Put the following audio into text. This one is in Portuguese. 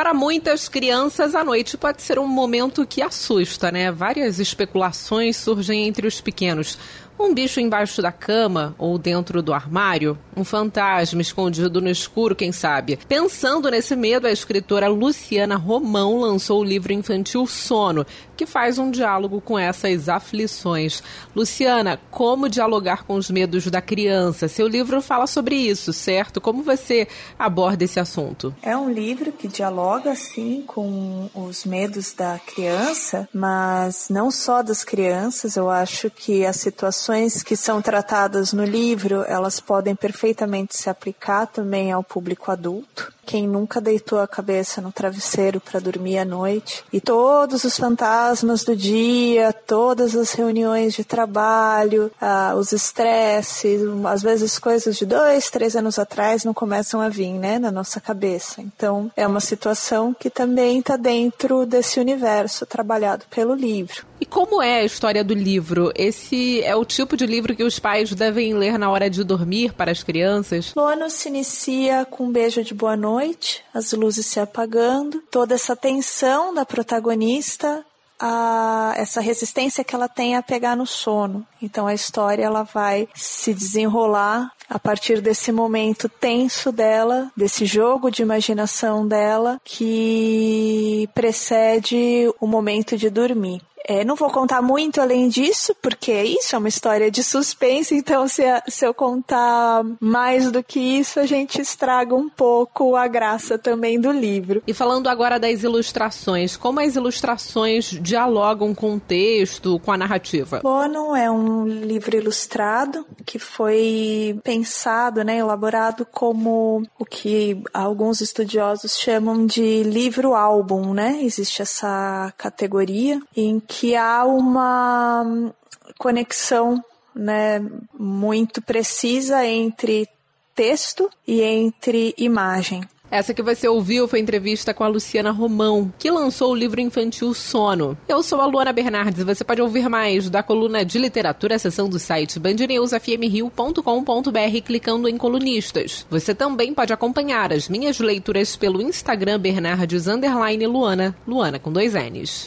Para muitas crianças, a noite pode ser um momento que assusta, né? Várias especulações surgem entre os pequenos. Um bicho embaixo da cama ou dentro do armário? Um fantasma escondido no escuro, quem sabe? Pensando nesse medo, a escritora Luciana Romão lançou o livro infantil Sono, que faz um diálogo com essas aflições. Luciana, como dialogar com os medos da criança? Seu livro fala sobre isso, certo? Como você aborda esse assunto? É um livro que dialoga, sim, com os medos da criança, mas não só das crianças. Eu acho que as situações que são tratadas no livro, elas podem perfeitamente se aplicar também ao público adulto. Quem nunca deitou a cabeça no travesseiro para dormir à noite e todos os fantasmas do dia, todas as reuniões de trabalho, ah, os estresses, às vezes coisas de dois, três anos atrás não começam a vir, né, na nossa cabeça. Então é uma situação que também está dentro desse universo trabalhado pelo livro. E como é a história do livro? Esse é o tipo de livro que os pais devem ler na hora de dormir para as crianças? O ano se inicia com um beijo de boa noite, as luzes se apagando, toda essa tensão da protagonista a, essa resistência que ela tem a pegar no sono. Então a história ela vai se desenrolar a partir desse momento tenso dela, desse jogo de imaginação dela que precede o momento de dormir. É, não vou contar muito além disso, porque isso é uma história de suspense, então se, se eu contar mais do que isso, a gente estraga um pouco a graça também do livro. E falando agora das ilustrações, como as ilustrações dialogam com o texto, com a narrativa? Bono é um livro ilustrado que foi pensado, né, elaborado como o que alguns estudiosos chamam de livro-álbum, né? Existe essa categoria em que que há uma conexão né, muito precisa entre texto e entre imagem. Essa que você ouviu foi entrevista com a Luciana Romão, que lançou o livro infantil Sono. Eu sou a Luana Bernardes. Você pode ouvir mais da coluna de literatura, seção do site bandnewsfmrio.com.br clicando em colunistas. Você também pode acompanhar as minhas leituras pelo Instagram Bernardes Luana, Luana com dois N's.